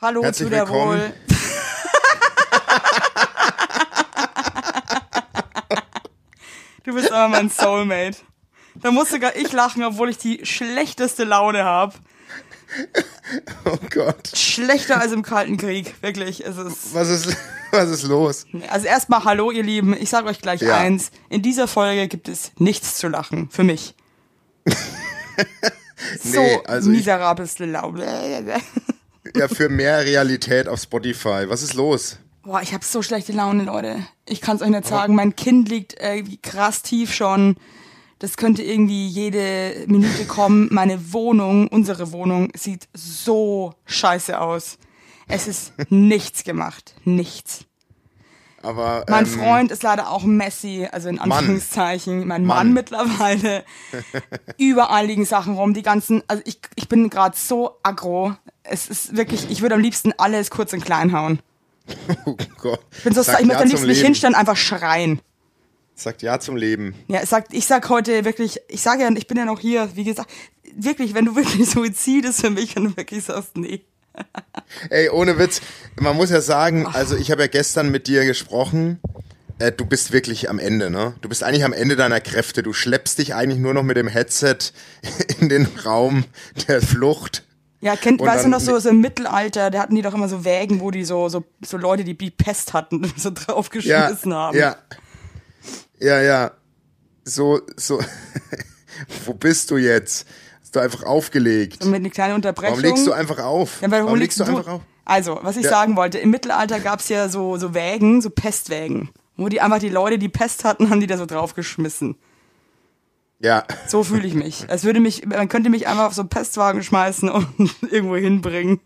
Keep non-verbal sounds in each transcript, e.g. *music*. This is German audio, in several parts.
Hallo Herzlich zu der willkommen. Wohl. du bist aber mein Soulmate. Da muss sogar ich lachen, obwohl ich die schlechteste Laune habe. Oh Gott. Schlechter als im Kalten Krieg, wirklich. Es ist. Was ist, was ist los? Also erstmal Hallo, ihr Lieben. Ich sage euch gleich Ja. eins: In dieser Folge gibt es nichts zu lachen für mich. *laughs* so Nee, also miserabelste Laune. Ja, für mehr Realität auf Spotify. Was ist los? Boah, ich habe so schlechte Laune, Leute. Ich kann es euch nicht sagen. Mein Kind liegt äh, krass tief schon. Das könnte irgendwie jede Minute kommen. Meine Wohnung, unsere Wohnung, sieht so scheiße aus. Es ist nichts gemacht. Nichts. Aber Mein ähm, Freund ist leider auch Messi, also in Anführungszeichen, mein Mann, Mann. mittlerweile. *laughs* Überall liegen Sachen rum, die ganzen, also ich, ich bin gerade so aggro. Es ist wirklich, ich würde am liebsten alles kurz und klein hauen. *laughs* Oh Gott. Ich bin so, Sagt ich möchte ja am liebsten mich Leben. hinstellen, einfach schreien. Sagt ja zum Leben. Ja, sagt, ich sag heute wirklich, ich sage ja, ich bin ja noch hier, wie gesagt, wirklich, wenn du wirklich *laughs* Suizid ist für mich, wenn du wirklich sagst, nee. Ey, ohne Witz. Man muss ja sagen, also ich habe ja gestern mit dir gesprochen. Äh, du bist wirklich am Ende, ne? Du bist eigentlich am Ende deiner Kräfte. Du schleppst dich eigentlich nur noch mit dem Headset *laughs* in den Raum der Flucht. Ja, kennt, weißt du noch so, so im Mittelalter, da hatten die doch immer so Wägen, wo die so, so, so Leute, die Pest hatten, *laughs* so Ja, draufgeschmissen haben. ja. Ja, ja. So, so. *laughs* Wo bist du jetzt? Hast du einfach aufgelegt? Und mit einer kleinen Unterbrechung. Warum legst du einfach auf? Ja, weil Warum wo legst du legst einfach auf? Also, was ich Ja. sagen wollte, im Mittelalter gab's ja so, so Wägen, so Pestwägen, wo die einfach die Leute, die Pest hatten, haben die da so draufgeschmissen. Ja. So fühle ich mich. Als würde mich, man könnte mich einfach auf so einen Pestwagen schmeißen und *laughs* irgendwo hinbringen.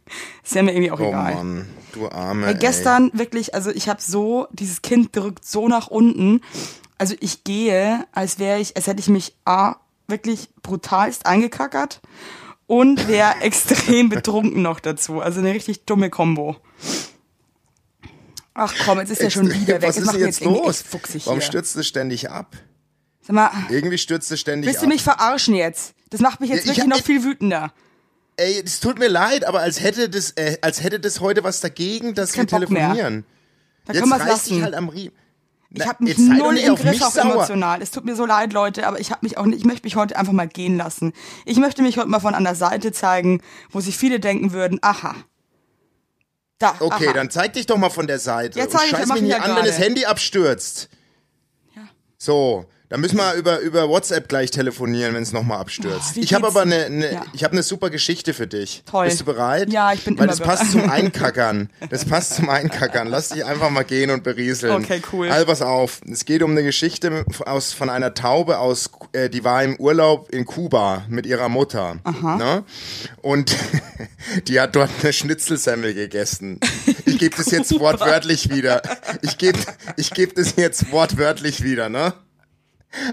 Ist ja mir irgendwie auch Oh egal. Mann, du Arme. Ey, ey. gestern wirklich, also ich habe so, dieses Kind drückt so nach unten. Also ich gehe, als wäre ich, als hätte ich mich A, wirklich brutalst eingekackert und wäre *laughs* extrem betrunken noch dazu. Also eine richtig dumme Kombo. Ach komm, jetzt ist er schon wieder weg. Was ist jetzt irgendwie los? Warum hier. stürzt du ständig ab? Sag mal, Irgendwie stürzt du ständig willst du ab. mich verarschen jetzt? Das macht mich jetzt Ja, ich wirklich hab- noch viel wütender. Ey, es tut mir leid, aber als hätte das, äh, als hätte das heute was dagegen, dass wir telefonieren. Da Jetzt können wir's reiß dich lassen. halt am Riemen. Ich habe mich jetzt null im Griff mich auch sauer. emotional. Es tut mir so leid, Leute, aber ich habe mich auch nicht, ich möchte mich heute einfach mal gehen lassen. Ich möchte mich heute mal von einer Seite zeigen, wo sich viele denken würden, aha. Da, Okay, aha. dann zeig dich doch mal von der Seite. Ja, und zeig ich, scheiß mach mich ich nicht an, wenn das. Handy abstürzt. Ja. So, dann müssen wir über, über WhatsApp gleich telefonieren, wenn es nochmal abstürzt. Oh, ich habe aber eine, eine Ja. ich habe eine super Geschichte für dich. Toll. Bist du bereit? Ja, ich bin Weil immer das passt bereit. zum *laughs* Einkackern. Das passt zum Einkackern. Lass dich einfach mal gehen und berieseln. Okay, cool. Also pass auf. Es geht um eine Geschichte aus, von einer Taube aus, äh, die war im Urlaub in Kuba mit ihrer Mutter. Ne? Und *laughs* die hat dort eine Schnitzelsemmel gegessen. Ich gebe das jetzt wortwörtlich wieder. Ich gebe ich geb das jetzt wortwörtlich wieder, ne?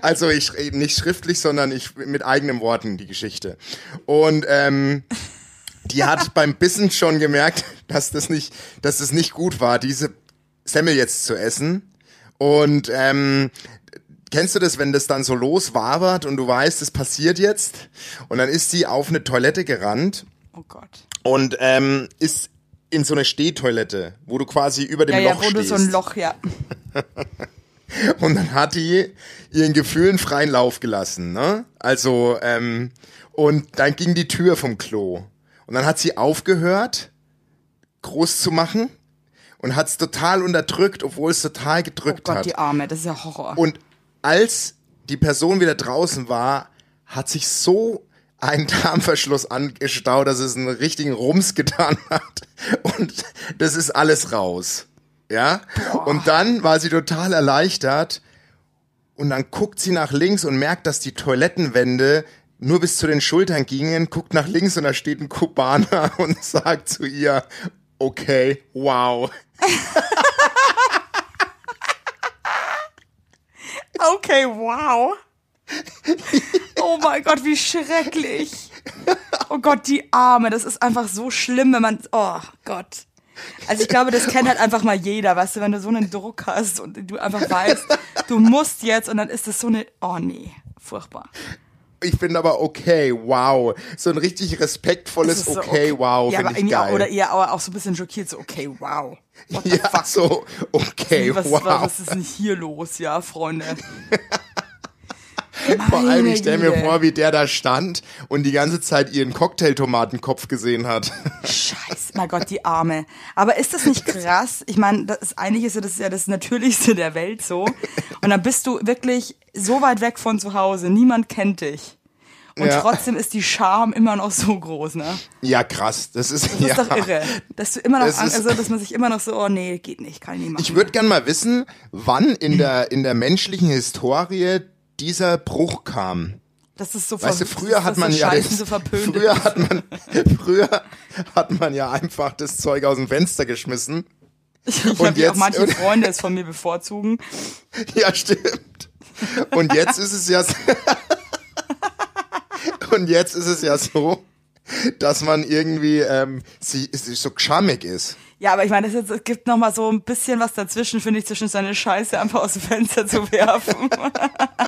Also ich nicht schriftlich, sondern ich mit eigenen Worten die Geschichte. Und ähm, die hat *laughs* beim Bissen schon gemerkt, dass das nicht, dass das nicht gut war, diese Semmel jetzt zu essen. Und ähm, kennst du das, wenn das dann so loswabert und du weißt, es passiert jetzt? Und dann ist sie auf eine Toilette gerannt Oh Gott. und ähm, ist in so eine Stehtoilette, wo du quasi über dem Ja, ja, Loch wo du stehst. so ein Loch, ja. *laughs* *laughs* Und dann hat die ihren Gefühlen freien Lauf gelassen, ne? Also, ähm, und dann ging die Tür vom Klo. Und dann hat sie aufgehört, groß zu machen und hat es total unterdrückt, obwohl es total Oh gedrückt Gott, hat. die Arme, das ist ja Horror. Und als die Person wieder draußen war, hat sich so ein *laughs* Darmverschluss angestaut, dass es einen richtigen Rums getan hat. Und das ist alles raus. Ja? Und dann war sie total erleichtert. Und dann guckt sie nach links und merkt, dass die Toilettenwände nur bis zu den Schultern gingen, guckt nach links und da steht ein Kubaner *laughs* und sagt zu ihr, okay, wow. *laughs* Okay, wow. Oh mein Gott, wie schrecklich. Oh Gott, die Arme, das ist einfach so schlimm, wenn man, oh Gott. Also ich glaube, das kennt halt einfach mal jeder, weißt du, wenn du so einen Druck hast und du einfach weißt, du musst jetzt und dann ist das so eine, oh nee, furchtbar. Ich finde aber okay, wow. So ein richtig respektvolles so okay, wow, ja, finde aber ich irgendwie auch, geil. oder eher auch, auch so ein bisschen schockiert, so okay, wow. Ja, fuck? so okay, was, wow. was ist denn hier los, ja, Freunde? *laughs* Vor allem, ich stelle mir vor, wie der da stand und die ganze Zeit ihren Cocktailtomatenkopf gesehen hat. Scheiße, mein Gott, die Arme. Aber ist das nicht krass? Ich meine, das ist, eigentlich ist ja das ja das Natürlichste der Welt so. Und dann bist du wirklich so weit weg von zu Hause. Niemand kennt dich. Und Ja. trotzdem ist die Scham immer noch so groß, ne? Ja, krass. Das ist, Das ja. ist doch irre. Dass du immer noch, Das also, dass man sich immer noch so, oh nee, geht nicht, kann ich nicht machen. Ich würde gern mal wissen, wann in der, in der menschlichen Historie dieser Bruch kam. das ist so Weißt du, früher hat man ja das, früher hat man früher hat man ja einfach das Zeug aus dem Fenster geschmissen. ich und habe ja auch manche und- Freunde es von mir bevorzugen. *laughs* Ja, stimmt. Und jetzt ist es ja so, *laughs* und jetzt ist es ja so, dass man irgendwie ähm, sie, sie so geschammig ist. Ja, aber ich meine, es es gibt noch mal so ein bisschen was dazwischen, finde ich, zwischen seine Scheiße einfach aus dem Fenster zu werfen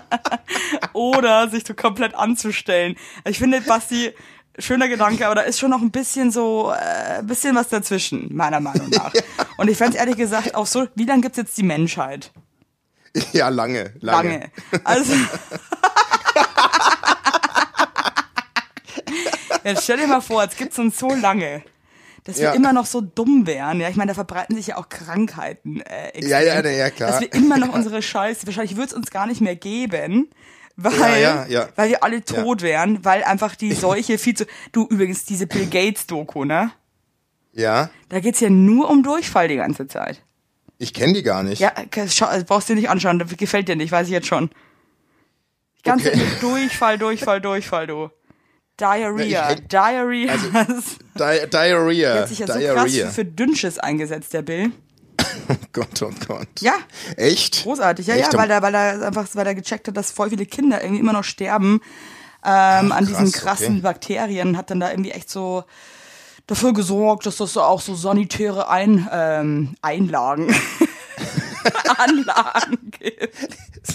*laughs* oder sich so komplett anzustellen. Ich finde, Basti, schöner Gedanke, aber da ist schon noch ein bisschen so, äh, ein bisschen was dazwischen, meiner Meinung *laughs* nach. Und ich fände ehrlich gesagt auch so, wie lange gibt's jetzt die Menschheit? Ja, lange, lange. Lange. Also. *laughs* Jetzt stell dir mal vor, es gibt uns so lange, dass wir Ja. immer noch so dumm wären. Ja, ich meine, da verbreiten sich ja auch Krankheiten. Äh, extrem, Ja, ja, ja, klar. Dass wir immer noch unsere Scheiße, wahrscheinlich würde es uns gar nicht mehr geben. Weil, Ja, ja, ja. weil wir alle tot wären, weil einfach die *laughs* Seuche viel zu. Du übrigens, diese Bill Gates-Doku, ne? Ja, Da geht's ja nur um Durchfall die ganze Zeit. ich kenne die gar nicht. Ja, äh, brauchst dir nicht anschauen, das gefällt dir nicht, weiß ich jetzt schon. Die ganze Okay. Durchfall, Durchfall, Durchfall, du. Diarrhea, ich Diarrhea. *laughs* Di Diarrhea. Der hat sich ja so krass Diarrhea. für Dünnschiss eingesetzt, der Bill. Oh *laughs* Gott, oh Gott. Ja, Echt? großartig. Ja, Echt? ja, weil er, weil er einfach, weil er gecheckt hat, dass voll viele Kinder irgendwie immer noch sterben ähm, an diesen krass, krassen okay. Bakterien. Hat dann da irgendwie echt so dafür gesorgt, dass das so auch so sanitäre Ein, ähm, Einlagen, *laughs* *laughs* Anlagen gibt.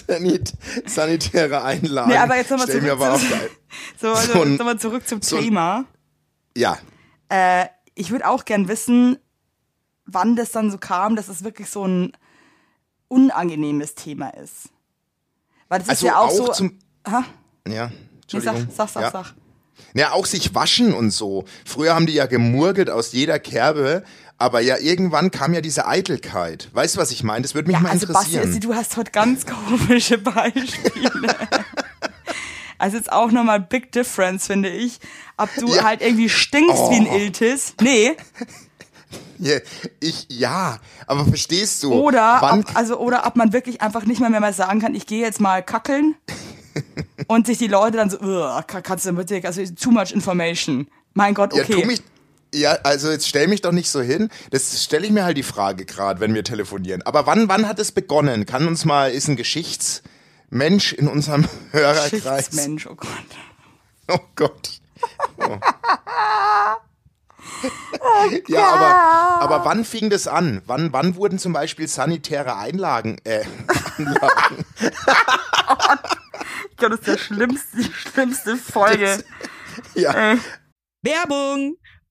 Sanit sanitäre Einlagen. Nee, aber jetzt nochmal zurück, aber *laughs* so, also, So ein- nochmal zurück zum so Thema. Ja. Äh, ich würde auch gern wissen, wann das dann so kam, dass es wirklich so ein unangenehmes Thema ist. Weil das Also ist ja auch, auch so. zum. Aha, Ja. nee, Entschuldigung. sag, sag, sag, ja. sag. Ja, auch sich waschen und so. Früher haben die ja gemurgelt aus jeder Kerbe, aber ja, irgendwann kam ja diese Eitelkeit. Weißt du, was ich meine? Das würde mich Ja, mal also Basti, interessieren. also du hast heute ganz komische Beispiele. *laughs* also jetzt auch nochmal Big Difference, finde ich. Ob du Ja. halt irgendwie stinkst wie ein Oh. Iltis. Nee. Ja, ich, ja, aber verstehst du? Oder ob, also, oder ob man wirklich einfach nicht mehr, mehr mal sagen kann, ich gehe jetzt mal kackeln. *laughs* und sich die Leute dann so, "Ugh, ka- kannst du bitte, also too much information. Mein Gott, ja, okay. tu mich, ja, also jetzt stell mich doch nicht so hin. Das stelle ich mir halt die Frage gerade, wenn wir telefonieren. Aber wann, wann hat es begonnen? Kann uns mal, ist ein Geschichtsmensch in unserem *laughs* Hörerkreis? Schichtsmensch, oh Gott. Oh Gott. Oh. *laughs* ja, aber, aber wann fing das an? Wann, wann wurden zum Beispiel sanitäre Einlagen, äh, *laughs* Anlagen? Ich glaube, das ist der schlimmste, die schlimmste Folge. Ja, Äh, Werbung!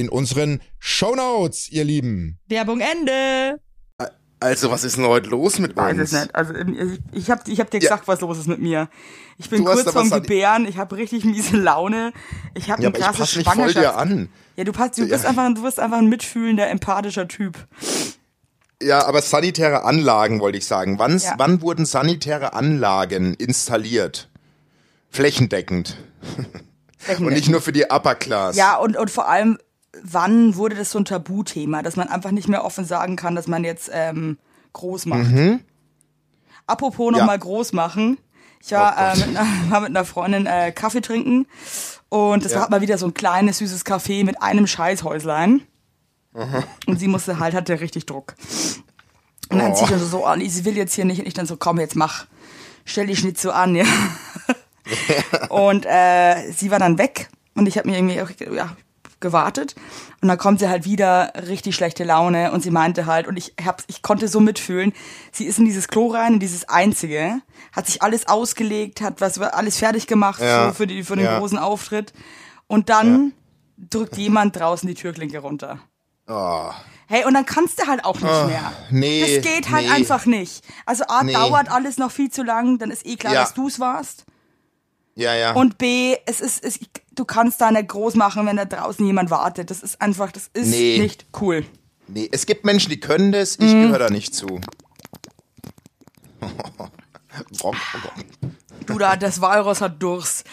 in unseren Shownotes, ihr Lieben. Werbung Ende. Also, was ist denn heute los mit Weiß uns? es nicht. Also ich, ich habe ich hab dir gesagt, was los ist mit mir. Ich bin Du kurz vorm Gebären, ich habe richtig miese Laune. Ich habe Ja, eine ich krasse passe mich voll Schwangerschaft. dir an. Ja, du, passt, du, Ja. bist einfach, du bist einfach ein mitfühlender, empathischer Typ. Ja, aber sanitäre Anlagen wollte ich sagen. Wann, Ja. wann wurden sanitäre Anlagen installiert? Flächendeckend. *laughs* Und nicht nur für die Upper Class. Ja, und, und vor allem, wann wurde das so ein Tabuthema, dass man einfach nicht mehr offen sagen kann, dass man jetzt ähm, groß macht. Apropos Ja. nochmal groß machen. Ich war, Oh äh, mit, einer, *laughs* war mit einer Freundin äh, Kaffee trinken und das Ja. war mal wieder so ein kleines, süßes Café mit einem Scheißhäuslein. Und sie musste halt, hatte richtig Druck. Und dann Oh. zieht sie so an, sie will jetzt hier nicht. Und ich dann so, komm, jetzt mach, stell dich nicht so an, ja. *laughs* und äh, sie war dann weg und ich habe mir irgendwie auch, ja, gewartet. Und dann kommt sie halt wieder, richtig schlechte Laune und sie meinte halt, und ich, hab, ich konnte so mitfühlen, sie ist in dieses Klo rein, in dieses einzige, hat sich alles ausgelegt, hat was alles fertig gemacht Ja. so für, die, für den Ja. großen Auftritt. Und dann drückt jemand draußen die Türklinke runter. Oh. Hey, und dann kannst du halt auch nicht mehr. nee, Das geht halt nee. einfach nicht. Also A, Nee. dauert alles noch viel zu lang, dann ist eh klar, Ja. dass du's warst. Ja, ja. Und B, es ist, es, du kannst da nicht groß machen, wenn da draußen jemand wartet. Das ist einfach, das ist Nee. nicht cool. nee, es gibt Menschen, die können das, ich Mhm. gehöre da nicht zu. *laughs* Du da, das Walross hat Durst.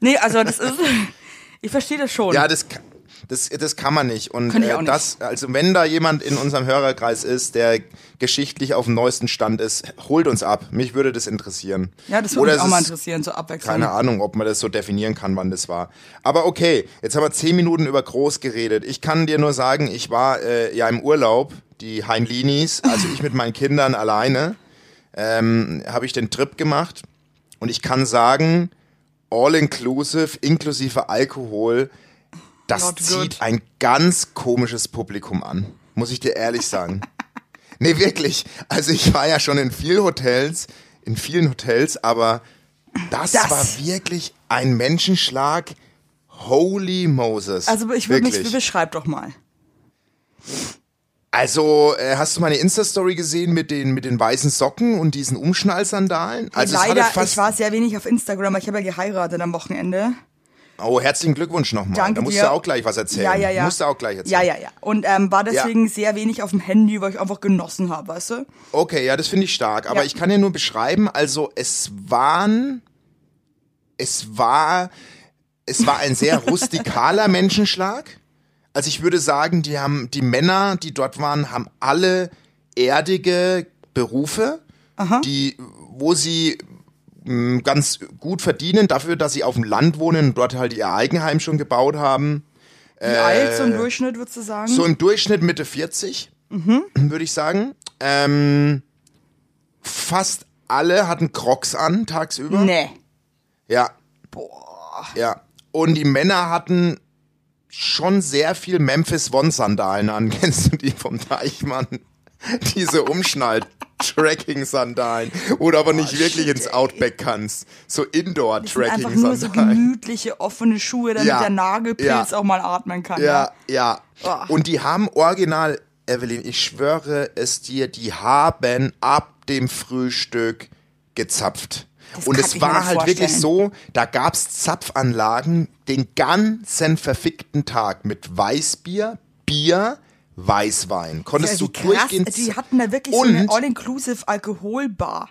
Nee, also das ist, *laughs* ich verstehe das schon. Ja, das, ka- das, das kann man nicht. Und äh, das, also wenn da jemand in unserem Hörerkreis ist, der geschichtlich auf dem neuesten Stand ist, holt uns ab. Mich würde das interessieren. ja das würde mich auch mal interessieren, so Abwechslung. Keine Ahnung, ob man das so definieren kann, wann das war. Aber okay, jetzt haben wir zehn Minuten über groß geredet. Ich kann dir nur sagen, ich war äh, ja im Urlaub, die Heinlinis, also ich mit meinen Kindern alleine, ähm, habe ich den Trip gemacht. Und ich kann sagen, all inclusive, inklusive Alkohol, das Not good. zieht ein ganz komisches Publikum an. Muss ich dir ehrlich sagen. *laughs* Nee, wirklich. Also ich war ja schon in vielen Hotels, in vielen Hotels, aber das, Das- war wirklich ein Menschenschlag. Holy Moses. Also ich würde mich, beschreib doch mal. Also, äh, hast du meine Insta-Story gesehen mit den, mit den weißen Socken und diesen Umschnallsandalen? Also, Leider, ich war sehr wenig auf Instagram, aber ich habe ja geheiratet am Wochenende. Oh, herzlichen Glückwunsch nochmal. Danke Da musst dir. du auch gleich was erzählen. Ja, ja, ja. Musst du auch gleich Ja, erzählen. ja, ja. Und ähm, war deswegen sehr wenig auf dem Handy, weil ich einfach genossen habe, weißt du? Okay, ja, das finde ich stark. Aber Ja. ich kann dir nur beschreiben, also es waren, es war, es war ein sehr *laughs* rustikaler Menschenschlag. Also ich würde sagen, die haben, die Männer, die dort waren, haben alle erdige Berufe, die, wo sie mh, ganz gut verdienen dafür, dass sie auf dem Land wohnen und dort halt ihr Eigenheim schon gebaut haben. Wie alt so im Durchschnitt, würdest du sagen? Äh, So im Durchschnitt Mitte 40, würde ich sagen. Ähm, fast alle hatten Crocs an tagsüber. nee. Ja, Boah. ja. Und die Männer hatten schon sehr viel Memphis One Sandalen an. *laughs* Kennst du die vom Deichmann? Diese Umschnall-Tracking-Sandalen, wo du aber nicht wirklich ins Outback kannst. So sind einfach nur so Indoor-Tracking-Sandalen. gemütliche, offene Schuhe, damit Ja. der Nagelpilz Ja. auch mal atmen kann. Ja, ja. Oh. Und die haben original, Evelyn, ich schwöre es dir, die haben ab dem Frühstück gezapft. Das Und es war halt wirklich vorstellen. so, da gab's Zapfanlagen den ganzen verfickten Tag mit Weißbier, Bier, Weißwein. Konntest Ja, du krass. durchgehend... Die hatten da wirklich so und, eine All-Inclusive Alkoholbar.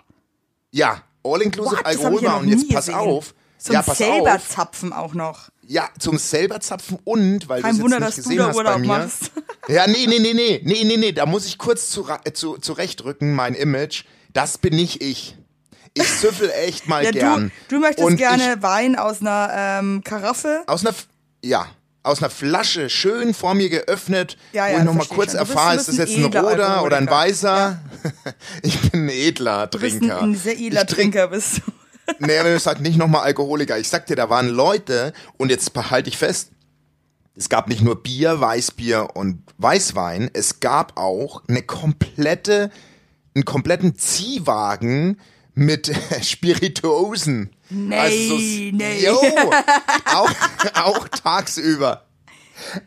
ja, All-Inclusive Alkoholbar. Und jetzt pass gesehen. auf. Zum ja, pass selber auf. zapfen auch noch. Ja, zum selber zapfen und, weil Kein Wunder, nicht dass du da bei Urlaub mir. machst. *laughs* Ja, nee, nee, nee, nee, nee, nee, nee, da muss ich kurz zu, zu, zurechtrücken, mein Image. Das bin nicht ich. Ich süffel echt mal *laughs* Ja, gern. du, du möchtest Und gerne Ich, Wein aus einer ähm, Karaffe. aus einer, F- ja, aus einer Flasche schön vor mir geöffnet, Ja, ja, wo ich noch mal versteh kurz schon. Du erfahre, du ist das jetzt ein edler roter oder ein weißer? *laughs* ich bin ein edler Du bist Trinker. ein, ein sehr edler ich trink, Trinker, bist du. *laughs* Nee, aber ich sag nicht nochmal Alkoholiker. Ich sag dir, da waren Leute, und jetzt halte ich fest, es gab nicht nur Bier, Weißbier und Weißwein, es gab auch eine komplette, einen kompletten Ziehwagen mit *laughs* Spirituosen. Nee, also, nee. Jo, *laughs* auch, auch tagsüber.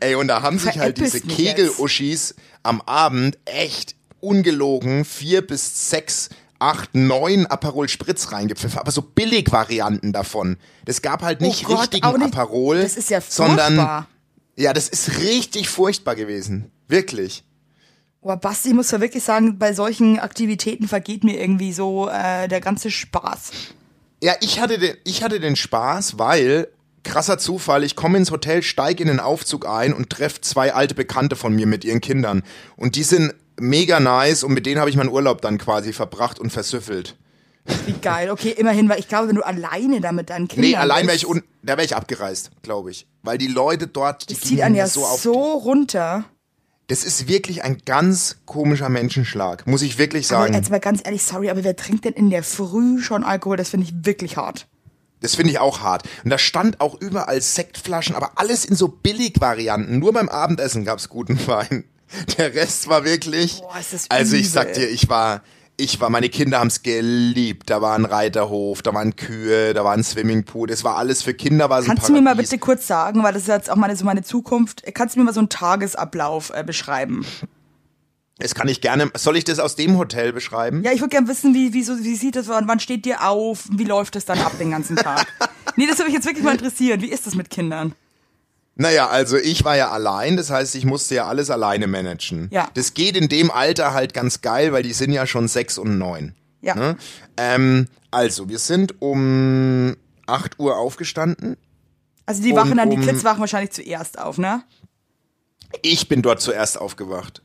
Ey, und da haben sich halt diese. Kegel-Uschis am Abend echt ungelogen vier bis sechs, acht, neun Aperol Spritz reingepfiffen, aber so Billigvarianten davon. Das gab halt nicht Oh Gott, richtigen nicht- Aperol, Das ist ja sondern furchtbar. ja, das ist richtig furchtbar gewesen, wirklich. Boah, Basti, ich muss ja wirklich sagen, bei solchen Aktivitäten vergeht mir irgendwie so äh, der ganze Spaß. Ja, ich hatte den, ich hatte den Spaß, weil krasser Zufall, ich komme ins Hotel, steige in den Aufzug ein und treffe zwei alte Bekannte von mir mit ihren Kindern und die sind mega nice und mit denen habe ich meinen Urlaub dann quasi verbracht und versüffelt. Wie geil. Okay, immerhin, weil ich glaube, wenn du alleine da mit deinen Kindern Nee, allein wäre ich un da wäre ich abgereist, glaube ich, weil die Leute dort die das zieht einen ja so so runter. Das ist wirklich ein ganz komischer Menschenschlag, muss ich wirklich Aber sagen. jetzt mal ganz ehrlich, sorry, aber wer trinkt denn in der Früh schon Alkohol? Das finde ich wirklich hart. Das finde ich auch hart. Und da stand auch überall Sektflaschen, aber alles in so Billigvarianten. Nur beim Abendessen gab's guten *laughs* Wein. Der Rest war wirklich. Boah, ist das also ich übel. sag dir, ich war, ich war, meine Kinder haben's geliebt. Da war ein Reiterhof, da waren Kühe, da war ein Swimmingpool. Das war alles für Kinder, war so Kannst du mir mal bitte kurz sagen, weil das ist jetzt auch meine, so meine Zukunft, kannst du mir mal so einen Tagesablauf äh, beschreiben? Das kann ich gerne. Soll ich das aus dem Hotel beschreiben? Ja, ich würde gerne wissen, wie, wie, so, wie sieht das, wann wann steht dir auf, wie läuft das dann ab den ganzen Tag? *laughs* nee, das würde mich jetzt wirklich mal interessieren. Wie ist das mit Kindern? Naja, also ich war ja allein, das heißt, ich musste ja alles alleine managen. Ja. Das geht in dem Alter halt ganz geil, weil die sind ja schon sechs und neun. Ja. Ne? Ähm, also, wir sind um 8 Uhr aufgestanden. Also die wachen dann, die um- Kids wachen wahrscheinlich zuerst auf, ne? Ich bin dort zuerst aufgewacht.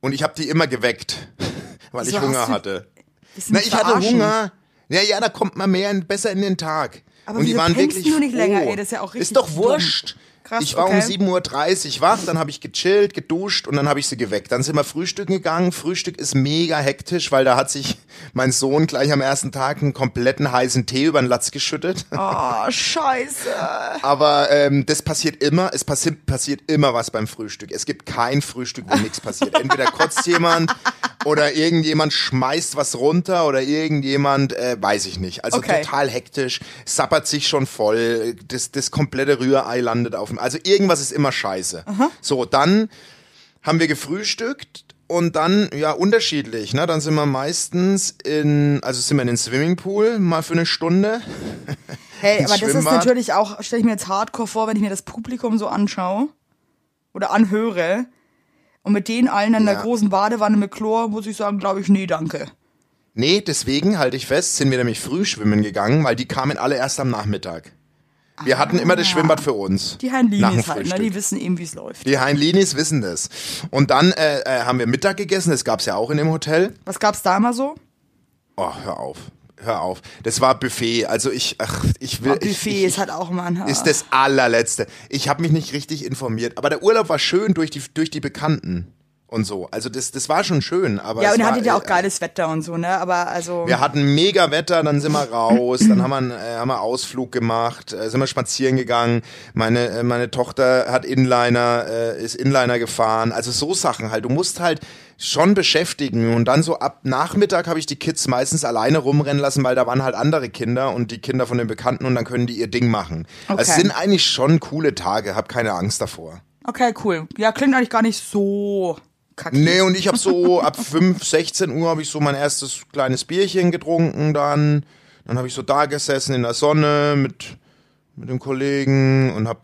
Und ich habe die immer geweckt, *laughs* weil Wieso ich Hunger du- hatte. Na, ich hatte? Hunger. Ja, ja, da kommt man mehr in, besser in den Tag. Aber und die waren wirklich du nicht länger, ey? Das ist ja auch richtig Ist doch dumm. Krass, ich war okay. um 7.30 Uhr wach, dann habe ich gechillt, geduscht und dann habe ich sie geweckt. Dann sind wir frühstücken gegangen. Frühstück ist mega hektisch, weil da hat sich mein Sohn gleich am ersten Tag einen kompletten heißen Tee über den Latz geschüttet. Oh, scheiße. *laughs* Aber ähm, das passiert immer, es passi passiert immer was beim Frühstück. Es gibt kein Frühstück, wo nichts passiert. Entweder kotzt jemand oder irgendjemand schmeißt was runter oder irgendjemand, äh, weiß ich nicht. Also Okay. total hektisch, sappert sich schon voll, das, das komplette Rührei landet auf dem. Also irgendwas ist immer scheiße. So, dann haben wir gefrühstückt und dann, ja, unterschiedlich, ne? Dann sind wir meistens in, also sind wir in den Swimmingpool, mal für eine Stunde. *laughs* Hey, aber das ist natürlich auch, stelle ich mir jetzt hardcore vor, wenn ich mir das Publikum so anschaue oder anhöre. Und mit denen allen in der Ja. großen Badewanne mit Chlor muss ich sagen, glaube ich, nee, danke. Nee, deswegen halte ich fest, sind wir nämlich früh schwimmen gegangen, weil die kamen alle erst am Nachmittag. Wir hatten immer das Schwimmbad für uns. Ah. Die Heinlinis halt, ne? Die wissen eben, wie es läuft. Die Heinlinis wissen das. Und dann äh, äh, haben wir Mittag gegessen, das gab's ja auch in dem Hotel. Was gab's da immer so? Oh, hör auf. Hör auf. Das war Buffet. Also ich, ach, ich will. Oh, Buffet ich, ich, ist halt auch mal ein ist das allerletzte. Ich habe mich nicht richtig informiert. Aber der Urlaub war schön durch die, durch die Bekannten und so. Also das, das war schon schön. Aber Ja, und ihr hattet ja auch äh, geiles Wetter und so, ne? Aber also. Wir hatten mega Wetter, dann sind wir raus, dann haben wir, einen, äh, haben wir Ausflug gemacht, äh, sind wir spazieren gegangen. Meine, äh, meine Tochter hat Inliner, äh, ist Inliner gefahren. Also so Sachen halt. Du musst halt schon beschäftigen und dann so ab Nachmittag habe ich die Kids meistens alleine rumrennen lassen, weil da waren halt andere Kinder und die Kinder von den Bekannten und dann können die ihr Ding machen. Also es Okay. sind eigentlich schon coole Tage, hab keine Angst davor. Okay, cool. Ja, klingt eigentlich gar nicht so kacke. Nee, und ich habe so *laughs* ab 5, 16 Uhr habe ich so mein erstes kleines Bierchen getrunken dann. Dann habe ich so da gesessen in der Sonne mit, mit dem Kollegen und habe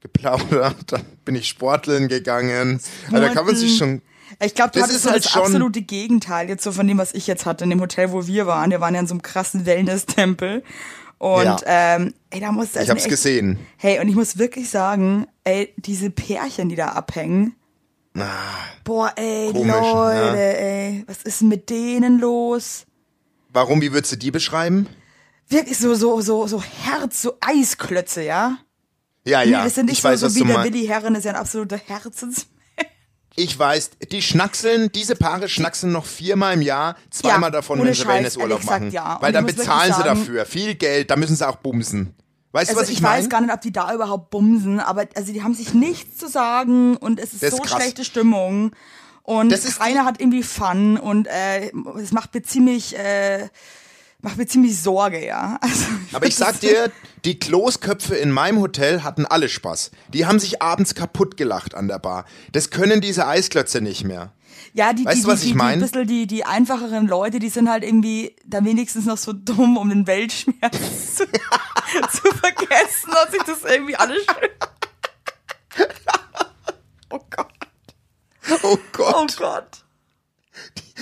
geplaudert. *laughs* Dann bin ich sporteln gegangen. Also da kann man sich schon... Ich glaube, du Das hattest ist so halt das schon- absolute Gegenteil jetzt so von dem, was ich jetzt hatte in dem Hotel, wo wir waren. Wir waren ja in so einem krassen Wellness-Tempel. Und Ja. ähm, ey, da muss Ich hab's gesehen. Hey, und ich muss wirklich sagen, ey, diese Pärchen, die da abhängen. Boah, ey, Ah, Komisch, Leute, ne? ey, was ist mit denen los? Warum, wie würdest du die beschreiben? Wirklich so, so, so, so Herz, so Eisklötze, ja? Ja, Nee, ja. das sind nicht ich so, weiß, so wie der. Willi Herren, ist ja ein absoluter Herzens. Ich weiß, die schnackseln, diese Paare schnackseln noch viermal im Jahr, zweimal Ja, davon, wenn sie Wellnessurlaub gesagt, machen. ja. Weil ich dann bezahlen sie sagen- dafür. Viel Geld, da müssen sie auch bumsen. Weißt Also du, was ich, ich, weiß meine? gar nicht, ob die da überhaupt bumsen, aber also die haben sich nichts zu sagen und es ist Das ist so krass. schlechte Stimmung und Das ist keiner hat irgendwie Fun und äh, es macht mir ziemlich äh, macht mir ziemlich Sorge, ja. *laughs* Also, Aber ich sag dir, *laughs* die Klosköpfe in meinem Hotel hatten alle Spaß. Die haben sich abends kaputt gelacht an der Bar. Das können diese Eisklötze nicht mehr. Ja, die, Weißt die, du, was die, ich mein? die, bisschen die, die einfacheren Leute, die sind halt irgendwie dann wenigstens noch so dumm, um den Weltschmerz *laughs* zu, zu vergessen und sich das irgendwie alles schön. Oh Gott. Oh Gott. Oh Gott.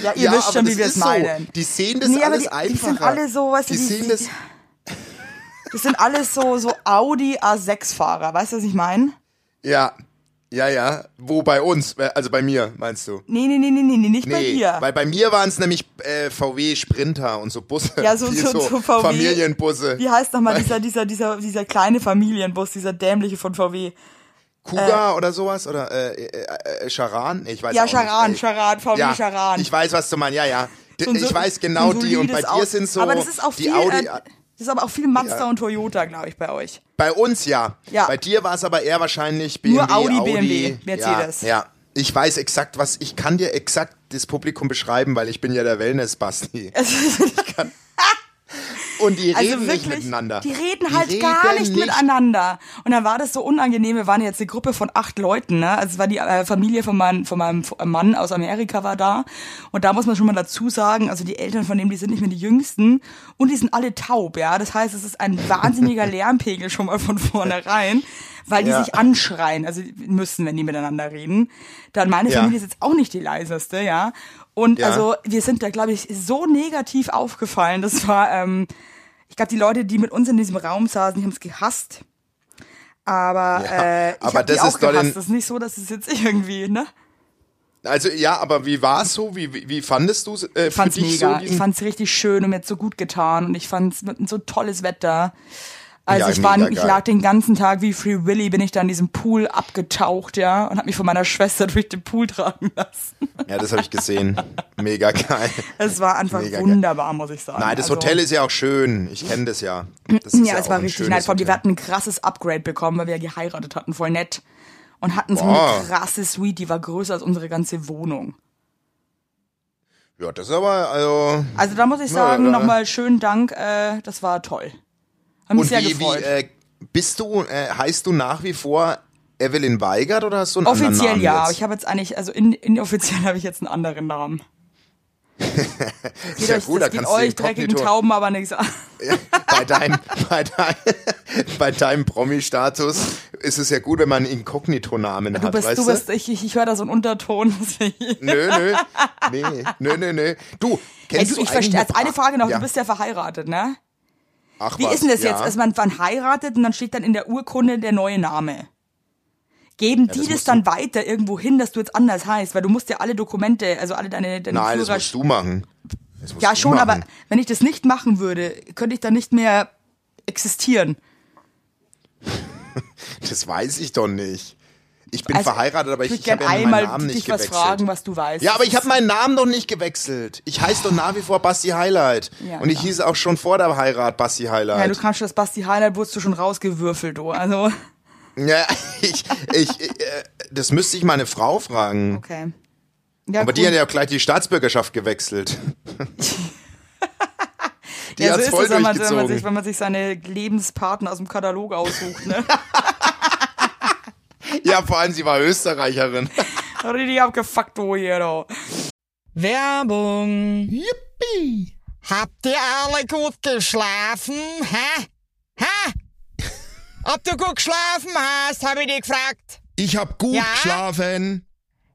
Ja, ihr Ja, wisst schon, wie wir es meinen. So. Die sehen das Nee, alles die, einfacher. *laughs* die sind alle so, weißt du, die die, sehen die, das. das sind alles so, so Audi A6-Fahrer, weißt du, was ich meine? Ja, ja, ja. Wo bei uns? Also bei mir, meinst du? Nee, nee, nee, nee, nee, nicht bei Nee, dir. weil bei mir waren es nämlich äh, VW Sprinter und so Busse. Ja, so- *laughs* die so- so VW. Familienbusse. Wie heißt nochmal dieser, dieser, dieser, dieser kleine Familienbus, dieser dämliche von VW? Kuga oder sowas? Oder äh, äh, äh, Charan? Nee, Ich weiß Ja, Charan, nicht. Charan, VW ja, Charan. Ich weiß, was du meinst. Ja, ja. D- So ich weiß genau die und bei dir sind so Aber das ist auch die viel, Audi. äh, das ist aber auch viel Mazda Ja. und Toyota, glaube ich, bei euch. Bei uns ja. Ja. Bei dir war es aber eher wahrscheinlich BMW, Nur Audi, BMW, Mercedes. Ja, ja. Ich weiß exakt, was ich kann dir exakt das Publikum beschreiben, weil ich bin ja der Wellness-Basti. *laughs* Und die Also reden nicht wirklich, miteinander. die reden halt gar reden nicht, miteinander. Und dann war das so unangenehm. Wir waren jetzt eine Gruppe von acht Leuten, ne? Also es war die äh, Familie von, mein, von meinem Mann aus Amerika war da. Und da muss man schon mal dazu sagen, also die Eltern von dem, die sind nicht mehr die Jüngsten. Und die sind alle taub, ja. Das heißt, es ist ein wahnsinniger *laughs* Lärmpegel schon mal von vornherein. Weil die Ja. sich anschreien, also müssen, wenn die miteinander reden. Dann meine Ja. Familie ist jetzt auch nicht die leiseste, ja. Und Ja. also wir sind da, glaube ich, so negativ aufgefallen. Das war, ähm, ich glaube, die Leute, die mit uns in diesem Raum saßen, die haben es gehasst. Aber, Ja, äh, ich aber das auch ist doch Das ist nicht so, dass es jetzt irgendwie, ne? Also ja, aber wie war es so? Wie, wie, wie fandest du es äh, Ich fand's mega. so? ich fand's richtig schön und mir hat so gut getan und ich fand's mit so tolles Wetter. Also Ja, ich war, ich geil. lag den ganzen Tag wie Free Willy, bin ich da in diesem Pool abgetaucht, ja, und habe mich von meiner Schwester *laughs* durch den Pool tragen lassen. ja, das habe ich gesehen. Mega geil. Es war einfach Mega geil. wunderbar, muss ich sagen. Nein, das Also- Hotel ist ja auch schön. Ich kenne das ja. Das ist Ja, es war richtig. Vor allem, wir hatten ein krasses Upgrade bekommen, weil wir ja geheiratet hatten, voll nett. Und hatten so Boah. eine krasse Suite, die war größer als unsere ganze Wohnung. Ja, das ist aber, also. Also da muss ich Ja, sagen, nochmal schönen Dank, äh, das war toll. Hat mich Und sehr wie, gefreut. wie äh, bist du, äh, heißt du nach wie vor Evelyn Weigert oder hast du einen anderen Offiziell Namen ja, jetzt? ich habe jetzt eigentlich, also in, inoffiziell *laughs* habe ich jetzt einen anderen Namen. *laughs* Geht ja euch, gut, da das geht euch dreckigen Tauben aber nichts an. *laughs* Ja, bei deinem, bei deinem, bei deinem Promi-Status ist es ja gut, wenn man einen Inkognito-Namen hat, bist, weißt du bist, ich, ich, ich höre da so einen Unterton. Nö, nö, nee, nö, nö, nö. Du, Ey, kennst du, du ich verstehe, als eine Frage noch, ja. du bist ja verheiratet, ne? Ach, Wie was, ist denn das ja. jetzt? Also man, man heiratet und dann steht dann in der Urkunde der neue Name. Geben die das das, dann weiter irgendwo hin, dass du jetzt anders heißt? Weil du musst ja alle Dokumente, also alle deine, deine Nein, das Führer- musst du machen. Das Ja, schon, aber machen. wenn ich das nicht machen würde, könnte ich dann nicht mehr existieren. *laughs* Das weiß ich doch nicht. Ich bin Also, verheiratet, aber ich, ich ich habe ja meinen einmal Namen dich nicht was gewechselt. fragen, was du weißt. Ja, aber ich habe meinen Namen noch nicht gewechselt. Ich heiße doch nach wie vor Basti Highlight. Ja, Und ich klar. hieß auch schon vor der Heirat Basti Ja, Highlight. du kannst schon das Basti Highlight, wurdest du schon rausgewürfelt, du. Also, Ja, *laughs* ich, ich, äh, das müsste ich meine Frau fragen. okay. Ja, Aber die cool. hat ja auch gleich die Staatsbürgerschaft gewechselt. *laughs* die ja, so hat's ist voll es, wenn man, wenn, durchgezogen. man sich, wenn man sich seine Lebenspartner aus dem Katalog aussucht, ne? *laughs* ja, vor allem sie war Österreicherin. *laughs* Richtig abgefuckt, du hier, du. Werbung. Yippie! Habt ihr alle gut geschlafen? Hä? Hä? Ob du gut geschlafen hast, habe ich dich gefragt. Ich hab gut Ja? geschlafen.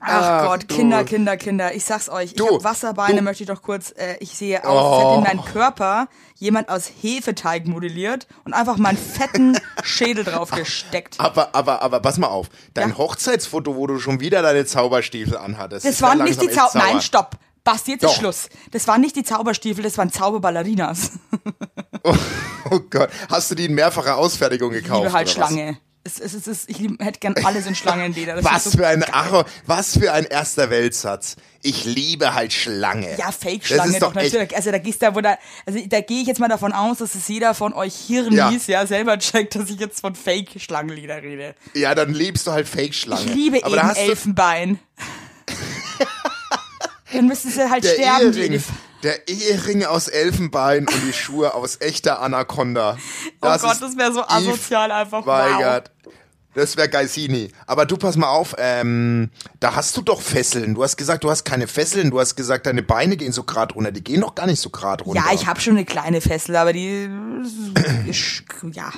Ach Ach, Gott, du. Kinder, Kinder, Kinder. Ich sag's euch. Du, ich hab Wasserbeine, du. möchte ich doch kurz. Äh, ich sehe aus, als hätte Oh. in meinen Körper jemand aus Hefeteig modelliert und einfach meinen fetten *laughs* Schädel drauf gesteckt. Aber, aber, aber, pass mal auf. Dein Ja. Hochzeitsfoto, wo du schon wieder deine Zauberstiefel anhattest. Das ist ja waren nicht die Zauber. Nein, stopp. Basti, jetzt ist. Schluss. Das waren nicht die Zauberstiefel, das waren Zauberballerinas. Oh, *laughs* oh Gott. Hast du die in mehrfacher Ausfertigung Ich gekauft? liebe halt oder was? Es, es, es, es, ich hätte gern alles in Schlangenleder. Das Was so für ein geil. Ach, was für ein erster Weltsatz. Ich liebe halt Schlange. Ja, Fake-Schlange doch, doch natürlich. Also da gehst du, wo da, also da gehe ich jetzt mal davon aus, dass es jeder von euch Hirnis ja. Ja. selber checkt, dass ich jetzt von Fake-Schlangenlieder rede. Ja, dann liebst du halt Fake-Schlange. Ich liebe Aber da eben du Elfenbein. *laughs* Dann müssten sie halt der sterben. die Ehering, Elf- der Ehering aus Elfenbein und die Schuhe aus echter Anaconda. Oh Das Gott, ist das wäre so asozial einfach. Wow. Weigert. Das wäre Geisini. Aber du pass mal auf, ähm, da hast du doch Fesseln. Du hast gesagt, du hast keine Fesseln. Du hast gesagt, deine Beine gehen so grad runter. Die gehen doch gar nicht so grad runter. Ja, ich habe schon eine kleine Fessel, aber die ja.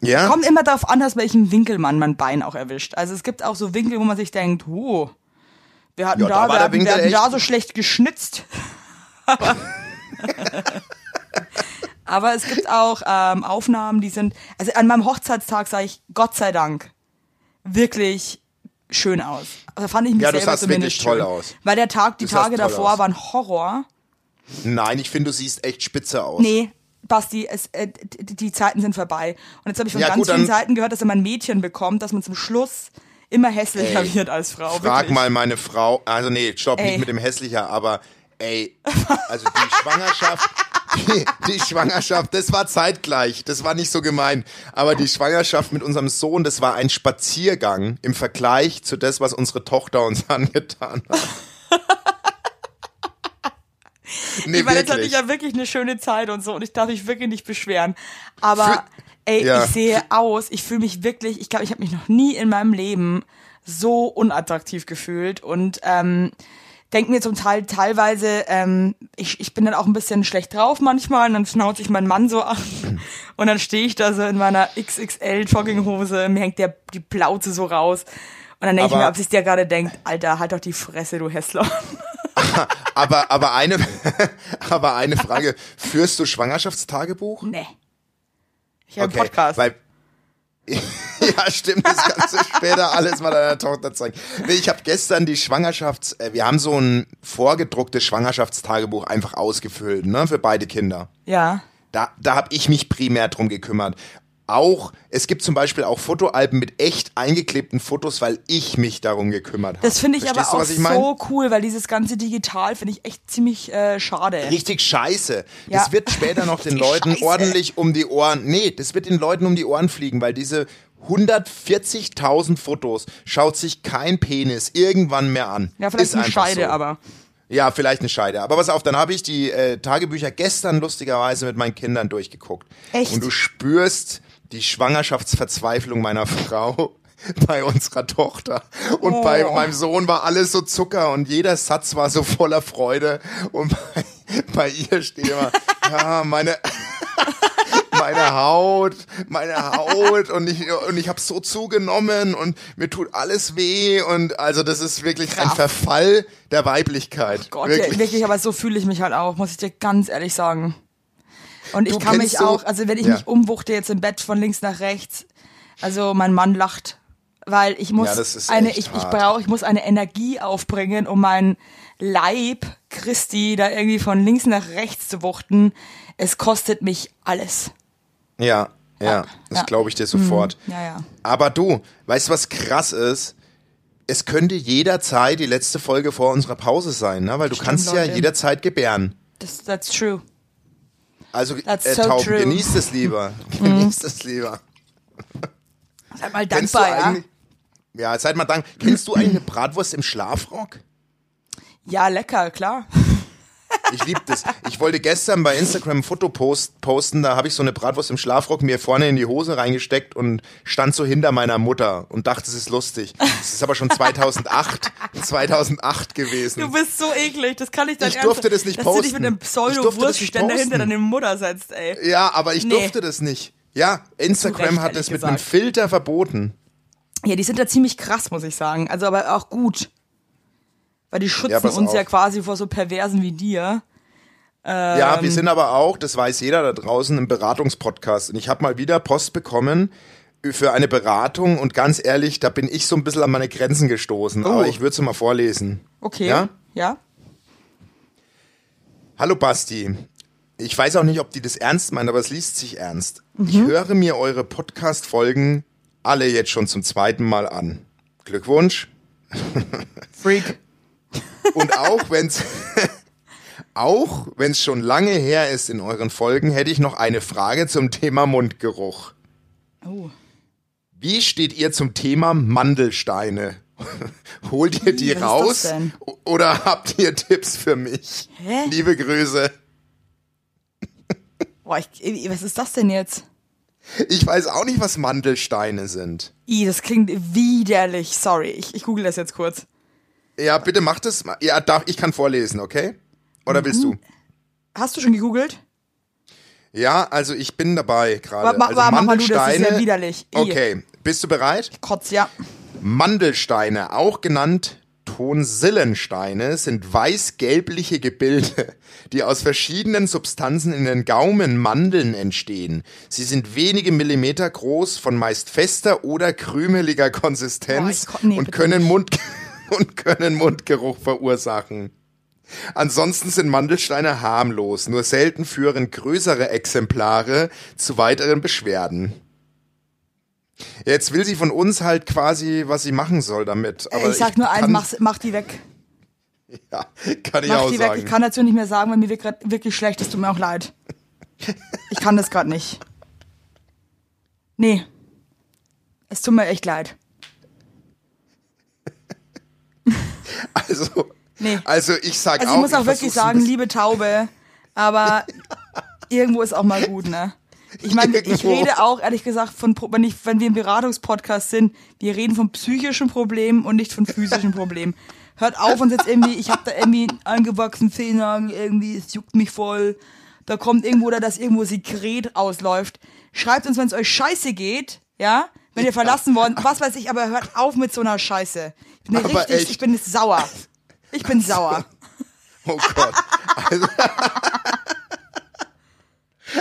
Ja? Kommt immer darauf an, aus welchem Winkel man mein Bein auch erwischt. Also es gibt auch so Winkel, wo man sich denkt, oh, wir hatten Ja, da da, wir hatten, wir hatten da so schlecht geschnitzt. Aber, *laughs* aber es gibt auch ähm, Aufnahmen, die sind, also an meinem Hochzeitstag sage ich, Gott sei Dank, wirklich schön aus. Also fand ich mich Ja, du selber sahst zumindest wirklich toll schön. aus. Weil der Tag, die Du sahst Tage davor aus. waren Horror. Nein, ich finde, du siehst echt spitze aus. Nee, Basti, es, äh, die, die Zeiten sind vorbei. Und jetzt habe ich von Ja, ganz gut, vielen Seiten gehört, dass wenn man ein Mädchen bekommt, dass man zum Schluss immer hässlicher Ey, wird als Frau. Frag wirklich. mal meine Frau, also nee, stopp, Ey. nicht mit dem hässlicher, aber ey, also die Schwangerschaft, die, die Schwangerschaft, das war zeitgleich, das war nicht so gemein, aber die Schwangerschaft mit unserem Sohn, das war ein Spaziergang im Vergleich zu das, was unsere Tochter uns *laughs* angetan hat. *laughs* Nee, ich meine, jetzt hatte ich ja wirklich eine schöne Zeit und so und ich darf mich wirklich nicht beschweren. Aber Für- ey, ja. ich sehe aus, ich fühle mich wirklich, ich glaube, ich habe mich noch nie in meinem Leben so unattraktiv gefühlt und ähm, denke mir zum Teil teilweise, ähm, ich, ich bin dann auch ein bisschen schlecht drauf manchmal und dann schnauze ich meinen Mann so an *laughs* und dann stehe ich da so in meiner XXL Jogginghose, mir hängt der, die Plauze so raus und dann denke ich mir, ob sich der gerade denkt, Alter, halt doch die Fresse, du Hässler. *laughs* aber, aber eine, *laughs* aber eine Frage, führst du Schwangerschaftstagebuch? nee. Ich habe einen Podcast. Weil, *laughs* ja, stimmt, das kannst du später alles mal deiner Tochter zeigen. Nee, Ich habe gestern die Schwangerschafts-, äh, wir haben so ein vorgedrucktes Schwangerschaftstagebuch einfach ausgefüllt, ne, für beide Kinder. ja. Da, da habe ich mich primär drum gekümmert. Auch, es gibt zum Beispiel auch Fotoalben mit echt eingeklebten Fotos, weil ich mich darum gekümmert habe. Das finde ich Verstehst aber auch ich mein? so cool, weil dieses ganze Digital finde ich echt ziemlich äh, schade. Richtig scheiße. Ja. Das wird später noch *laughs* den Leuten scheiße. ordentlich um die Ohren. Nee, das wird den Leuten um die Ohren fliegen, weil diese 140.000 Fotos schaut sich kein Penis irgendwann mehr an. Ja, vielleicht Ist eine Scheide, so. aber. Ja, vielleicht eine Scheide. Aber pass auf, dann habe ich die äh, Tagebücher gestern lustigerweise mit meinen Kindern durchgeguckt. Echt? Und du spürst die Schwangerschaftsverzweiflung meiner Frau *laughs* bei unserer Tochter. Und Oh. bei meinem Sohn war alles so Zucker und jeder Satz war so voller Freude. Und bei, bei ihr steht immer, *laughs* ja, meine, *laughs* meine Haut, meine Haut und ich, und ich habe so zugenommen und mir tut alles weh und also das ist wirklich ein Krass. Verfall der Weiblichkeit. Gott, wirklich. Ja, wirklich, aber so fühle ich mich halt auch, muss ich dir ganz ehrlich sagen. Und ich Du kann mich so- auch, also wenn ich Ja. mich umwuchte jetzt im Bett von links nach rechts, also mein Mann lacht, weil ich muss Ja, eine, ich, ich brauche, ich muss eine Energie aufbringen, um meinen Leib Christi da irgendwie von links nach rechts zu wuchten. Es kostet mich alles. Ja, ja, Ja, das ja. glaube ich dir sofort. Ja, ja. Aber du, weißt du, was krass ist? Es könnte jederzeit die letzte Folge vor unserer Pause sein, ne? weil du Stimmt, kannst ja Leute. jederzeit gebären. Das, that's true. Also That's äh, so Tauben, true. Mhm. genießt es lieber. Genießt es lieber. Seid mal dankbar, ja? ja, seid mal dankbar. Kennst du eigentlich eine Bratwurst im Schlafrock? Ja, lecker, klar. Ich liebe das. Ich wollte gestern bei Instagram ein Foto post, posten, da habe ich so eine Bratwurst im Schlafrock mir vorne in die Hose reingesteckt und stand so hinter meiner Mutter und dachte, es ist lustig. Das ist aber schon 2008, 2008 *laughs* gewesen. Du bist so eklig, das kann ich dann Ich durfte das nicht dass du dich posten. mit einem das Pseudo-Wurstständer hinter posten. deine Mutter setzt, ey. Ja, aber ich Nee. durfte das nicht. Ja, Instagram hat ehrlich mit einem gesagt. Filter verboten. Ja, die sind da ziemlich krass, muss ich sagen. Also aber auch gut. Weil die schützen Ja, uns ja auf. quasi vor so Perversen wie dir. Ja, Ähm. wir sind aber auch, das weiß jeder da draußen, im Beratungspodcast. Und ich habe mal wieder Post bekommen für eine Beratung und ganz ehrlich, da bin ich so ein bisschen an meine Grenzen gestoßen. Aber ich würde es mal vorlesen. Okay. Ja? Ja? Hallo Basti. Ich weiß auch nicht, ob die das ernst meinen, aber es liest sich ernst. Ich höre mir eure Podcast-Folgen alle jetzt schon zum zweiten Mal an. Glückwunsch. Freak. Und auch wenn's *laughs* auch wenn's schon lange her ist in euren Folgen, hätte ich noch eine Frage zum Thema Mundgeruch. Oh. Wie steht ihr zum Thema Mandelsteine? *laughs* Holt ihr die was raus oder habt ihr Tipps für mich? Hä? Liebe Grüße. Boah, ich, ey, was ist das denn jetzt? Ich weiß auch nicht, was Mandelsteine sind. I, das klingt widerlich. Sorry, ich, ich google das jetzt kurz. Ja, bitte macht es. mal. Ja, darf, ich kann vorlesen, okay? Oder willst du? Hast du schon gegoogelt? Ja, also ich bin dabei gerade. Ma- also wa- mach mal du, das ist ja widerlich. I. Okay, bist du bereit? Kotz, ja. Mandelsteine, auch genannt Tonsillensteine, sind weiß-gelbliche Gebilde, die aus verschiedenen Substanzen in den Gaumenmandeln entstehen. Sie sind wenige Millimeter groß, von meist fester oder krümeliger Konsistenz Boah, ich nee, und können. Mund und können Mundgeruch verursachen. Ansonsten sind Mandelsteine harmlos, nur selten führen größere Exemplare zu weiteren Beschwerden. Jetzt will sie von uns halt quasi, was sie machen soll damit. Aber ich sag nur eins, mach, mach die weg. Ja, kann ich Mach auch die weg. sagen. Ich kann dazu nicht mehr sagen, weil mir wird grad wirklich schlecht. Es tut mir auch leid. Ich kann das gerade nicht. Nee. Es tut mir echt leid. *laughs* also, Nee. also ich sag Also auch. ich muss auch wirklich sagen, liebe Taube, aber *laughs* irgendwo ist auch mal gut, ne? Ich meine, ich rede auch ehrlich gesagt von, wenn, ich, wenn wir im Beratungspodcast sind, wir reden von psychischen Problemen und nicht von physischen Problemen. Hört auf uns jetzt irgendwie, ich habe da irgendwie einen angewachsenen Zehennagel, irgendwie, es juckt mich voll. Da kommt irgendwo oder dass irgendwo Sekret ausläuft. Schreibt uns, wenn es euch scheiße geht, ja? Wenn ihr verlassen wollt, was weiß ich, aber hört auf mit so einer Scheiße. Ich bin richtig, echt. ich bin sauer. Ich bin sauer. *laughs* Oh Gott. Also,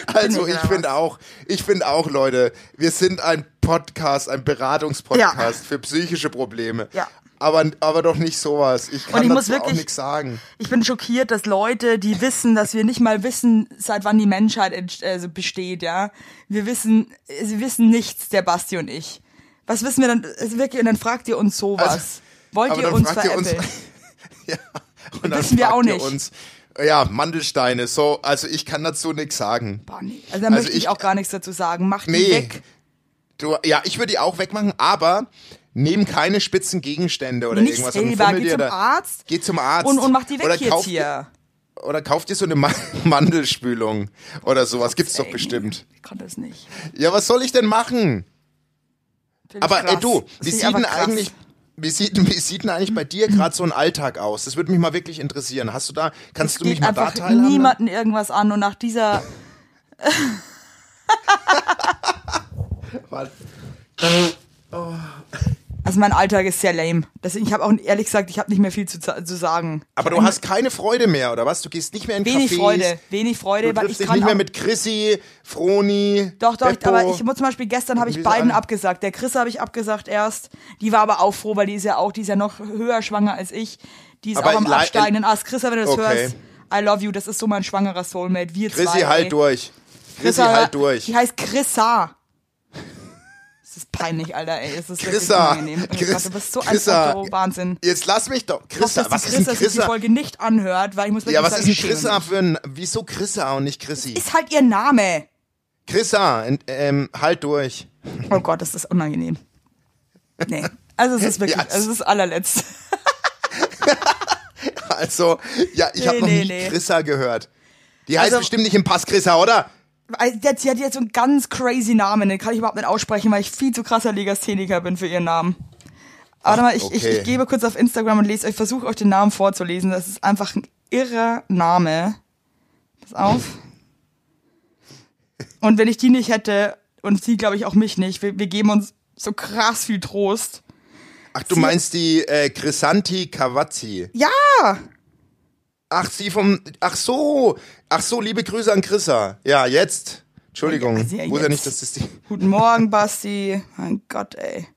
also ich finde auch, ich finde auch, Leute, wir sind ein Podcast, ein Beratungspodcast Ja. für psychische Probleme. Ja. Aber, aber doch nicht sowas. Ich kann ich dazu muss auch wirklich- nichts sagen. Ich bin schockiert, dass Leute, die wissen, dass wir nicht mal wissen, seit wann die Menschheit also besteht, ja. Wir wissen, sie wissen nichts, der Basti und ich. Was wissen wir dann? Also wirklich, und dann fragt ihr uns sowas. Also, Wollt ihr uns ihr uns- veräppeln? *laughs* ja. Und dann Wissen wir auch nicht. Uns, ja, Mandelsteine, so, also ich kann dazu nichts sagen. Boah, nee. Also da Also möchte ich ich- auch gar nichts dazu sagen. Macht die Nee. weg. Du, ja, ich würde die auch wegmachen, aber Nehm keine spitzen Gegenstände oder Nicht irgendwas. und selber, fummel geh dir zum da- Arzt Geh zum Arzt. und, und mach die weg oder jetzt hier. Dir, oder kauf dir so eine Ma *laughs* Mandelspülung oder sowas. Gibt's doch bestimmt. Ich konnte es nicht. Ja, was soll ich denn machen? Find Aber ey, du, wie sieht denn eigentlich, wie sieht, wie sieht denn eigentlich bei dir gerade so ein Alltag aus? Das würde mich mal wirklich interessieren. Hast du da, kannst du mich Geht mal da einfach teilhaben? niemanden irgendwas an und nach dieser *laughs* Warte. *laughs* Also mein Alltag ist sehr lame. Deswegen, ich habe auch ehrlich gesagt, ich habe nicht mehr viel zu, zu sagen. Aber du hast keine Freude mehr, oder was? Du gehst nicht mehr in Wenig Cafés, Freude, wenig Freude, Du weil ich dich kann nicht mehr mit Chrissy, Froni, Doch, doch, Beppo. aber ich muss zum Beispiel gestern habe ich beiden abgesagt. Der Chris habe ich abgesagt erst. Die war aber auch froh, weil die ist ja auch, die ist ja noch höher schwanger als ich. Die ist Aber auch am absteigenden Ast. Chris, wenn du das Okay. hörst, I love you. Das ist so mein schwangerer Soulmate. Wir Chrissy, zwei. halt ey. durch. Chrissy, Chrissa, halt durch. Die heißt Chrissa. Das ist peinlich, Alter, ey. Es ist Chrissa, unangenehm. Oh Chris- Gott, du bist so ein Chrissa. Otto, Wahnsinn. Jetzt lass mich doch. Chrissa, was ist ein Chrissa sich die? Folge nicht anhört, weil ich muss wirklich Ja, was sagen, ist ein Chrissa für ein, wieso Chrissa und nicht Chrissy? Ist halt ihr Name. Chrissa, ähm, halt durch. Oh Gott, das ist unangenehm. Nee. Also es ist *laughs* wirklich, Ja, also es ist allerletzt. *laughs* Also, ja, ich habe Nee, noch nee, nie nee. Chrissa gehört. Die heißt Also- bestimmt nicht im Pass Chrissa, oder? Sie hat jetzt so einen ganz crazy Namen, den kann ich überhaupt nicht aussprechen, weil ich viel zu krasser Legastheniker bin für ihren Namen. Warte mal, ich, ich, okay. ich gebe kurz auf Instagram und lese euch, versuche euch den Namen vorzulesen. Das ist einfach ein irrer Name. Pass auf. *laughs* Und wenn ich die nicht hätte, und sie glaube ich auch mich nicht, wir, wir geben uns so krass viel Trost. Ach, du Sie- meinst die äh, Chrisanti Cavazzi. Ja! Ach, sie vom. Ach so. Ach so, liebe Grüße an Chrissa. Ja, jetzt. Entschuldigung. Ja, ja, Wusste ja nicht, dass das die. Guten Morgen, Basti. Mein Gott, ey.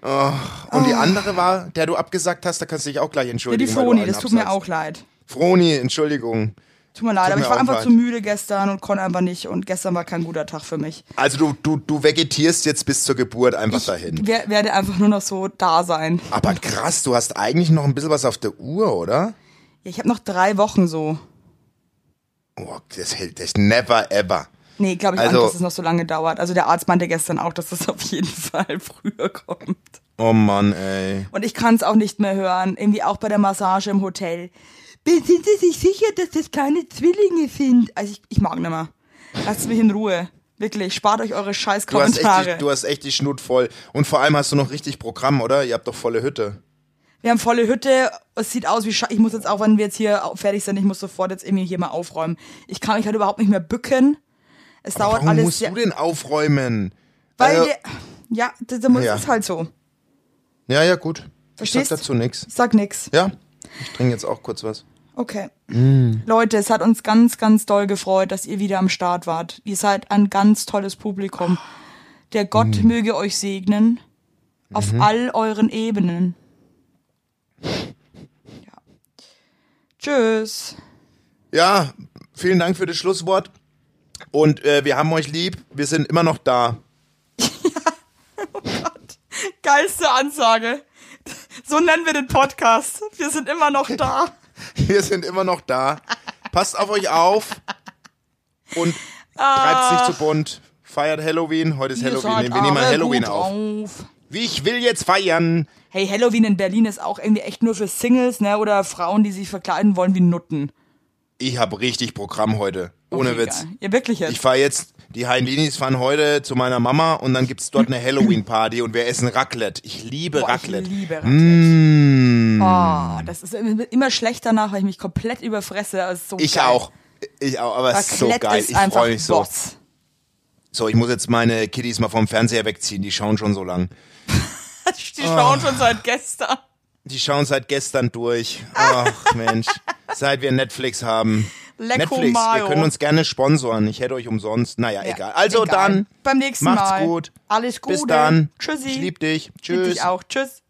Und die andere war, der du abgesagt hast, da kannst du dich auch gleich Ja, entschuldigen. die weil du Froni, das tut mir auch leid. Froni, Entschuldigung. Tut mir leid, Tut aber mir ich war einfach leid. zu müde gestern und konnte einfach nicht. Und gestern war kein guter Tag für mich. Also du, du, du vegetierst jetzt bis zur Geburt einfach dahin. wer, werde einfach nur noch so da sein. Aber krass, du hast eigentlich noch ein bisschen was auf der Uhr, oder? Ja, ich habe noch drei Wochen so. Oh, das hält das never ever. Nee, glaube ich Also- auch, dass es noch so lange dauert. Also der Arzt meinte gestern auch, dass es auf jeden *laughs* Fall früher kommt. Oh Mann, ey. Und ich kann es auch nicht mehr hören. Irgendwie auch bei der Massage im Hotel. Sind Sie sich sicher, dass das keine Zwillinge sind? Also ich, ich mag nicht mehr. Lasst mich in Ruhe. Wirklich, spart euch eure scheiß Du hast, echt Kommentare. die, du hast echt die Schnut voll. Und vor allem hast du noch richtig Programm, oder? Ihr habt doch volle Hütte. Wir haben volle Hütte. Es sieht aus wie Sche Ich muss jetzt auch, wenn wir jetzt hier fertig sind, ich muss sofort jetzt irgendwie hier mal aufräumen. Ich kann mich halt überhaupt nicht mehr bücken. Es dauert Warum alles musst du denn aufräumen? weil Also- ja, das, das Ja. ist halt so. Ja, ja, gut. Verstehst? Ich sag dazu nix. Ich sag nix. Ja, ich trinke jetzt auch kurz was. Okay. Mm. Leute, es hat uns ganz, ganz doll gefreut, dass ihr wieder am Start wart. Ihr seid ein ganz tolles Publikum. Der Gott Mm. möge euch segnen auf Mhm. all euren Ebenen. Ja. Tschüss. Ja, vielen Dank für das Schlusswort. Und äh, wir haben euch lieb. Wir sind immer noch da. *laughs* Geilste Ansage. So nennen wir den Podcast. Wir sind immer noch da. *laughs* Wir sind immer noch da. Passt auf euch auf. Und treibt's nicht zu bunt. Feiert Halloween. Heute ist Halloween. Wir nehmen Halloween auf. auf. Wie ich will jetzt feiern. Hey, Halloween in Berlin ist auch irgendwie echt nur für Singles, ne? Oder Frauen, die sich verkleiden wollen wie Nutten. Ich habe richtig Programm heute. Ohne Okay, Witz. geil. Ja, wirklich jetzt. Ich fahre jetzt, die Heinlinis fahren heute zu meiner Mama und dann gibt's dort eine Halloween-Party und wir essen Raclette. Ich liebe Boah, Raclette. Ich liebe Raclette. Mmh. Oh, das ist immer schlechter nach, weil ich mich komplett überfresse. So Ich geil. auch. Ich auch, aber es ist so geil. ist Ich freue mich so. So, ich muss jetzt meine Kiddies mal vom Fernseher wegziehen. Die schauen schon so lang. *laughs* Die schauen schon seit gestern. Die schauen seit gestern durch. Ach *laughs* Mensch, seit wir Netflix haben. Lecco Netflix, Mayo. ihr könnt uns gerne sponsoren. Ich hätte euch umsonst. Naja, Ja, egal. Also egal. dann. Beim nächsten macht's Mal. gut. Alles Gute. Bis dann. Tschüssi. Ich lieb dich. Lieb Tschüss. dich auch. Tschüss.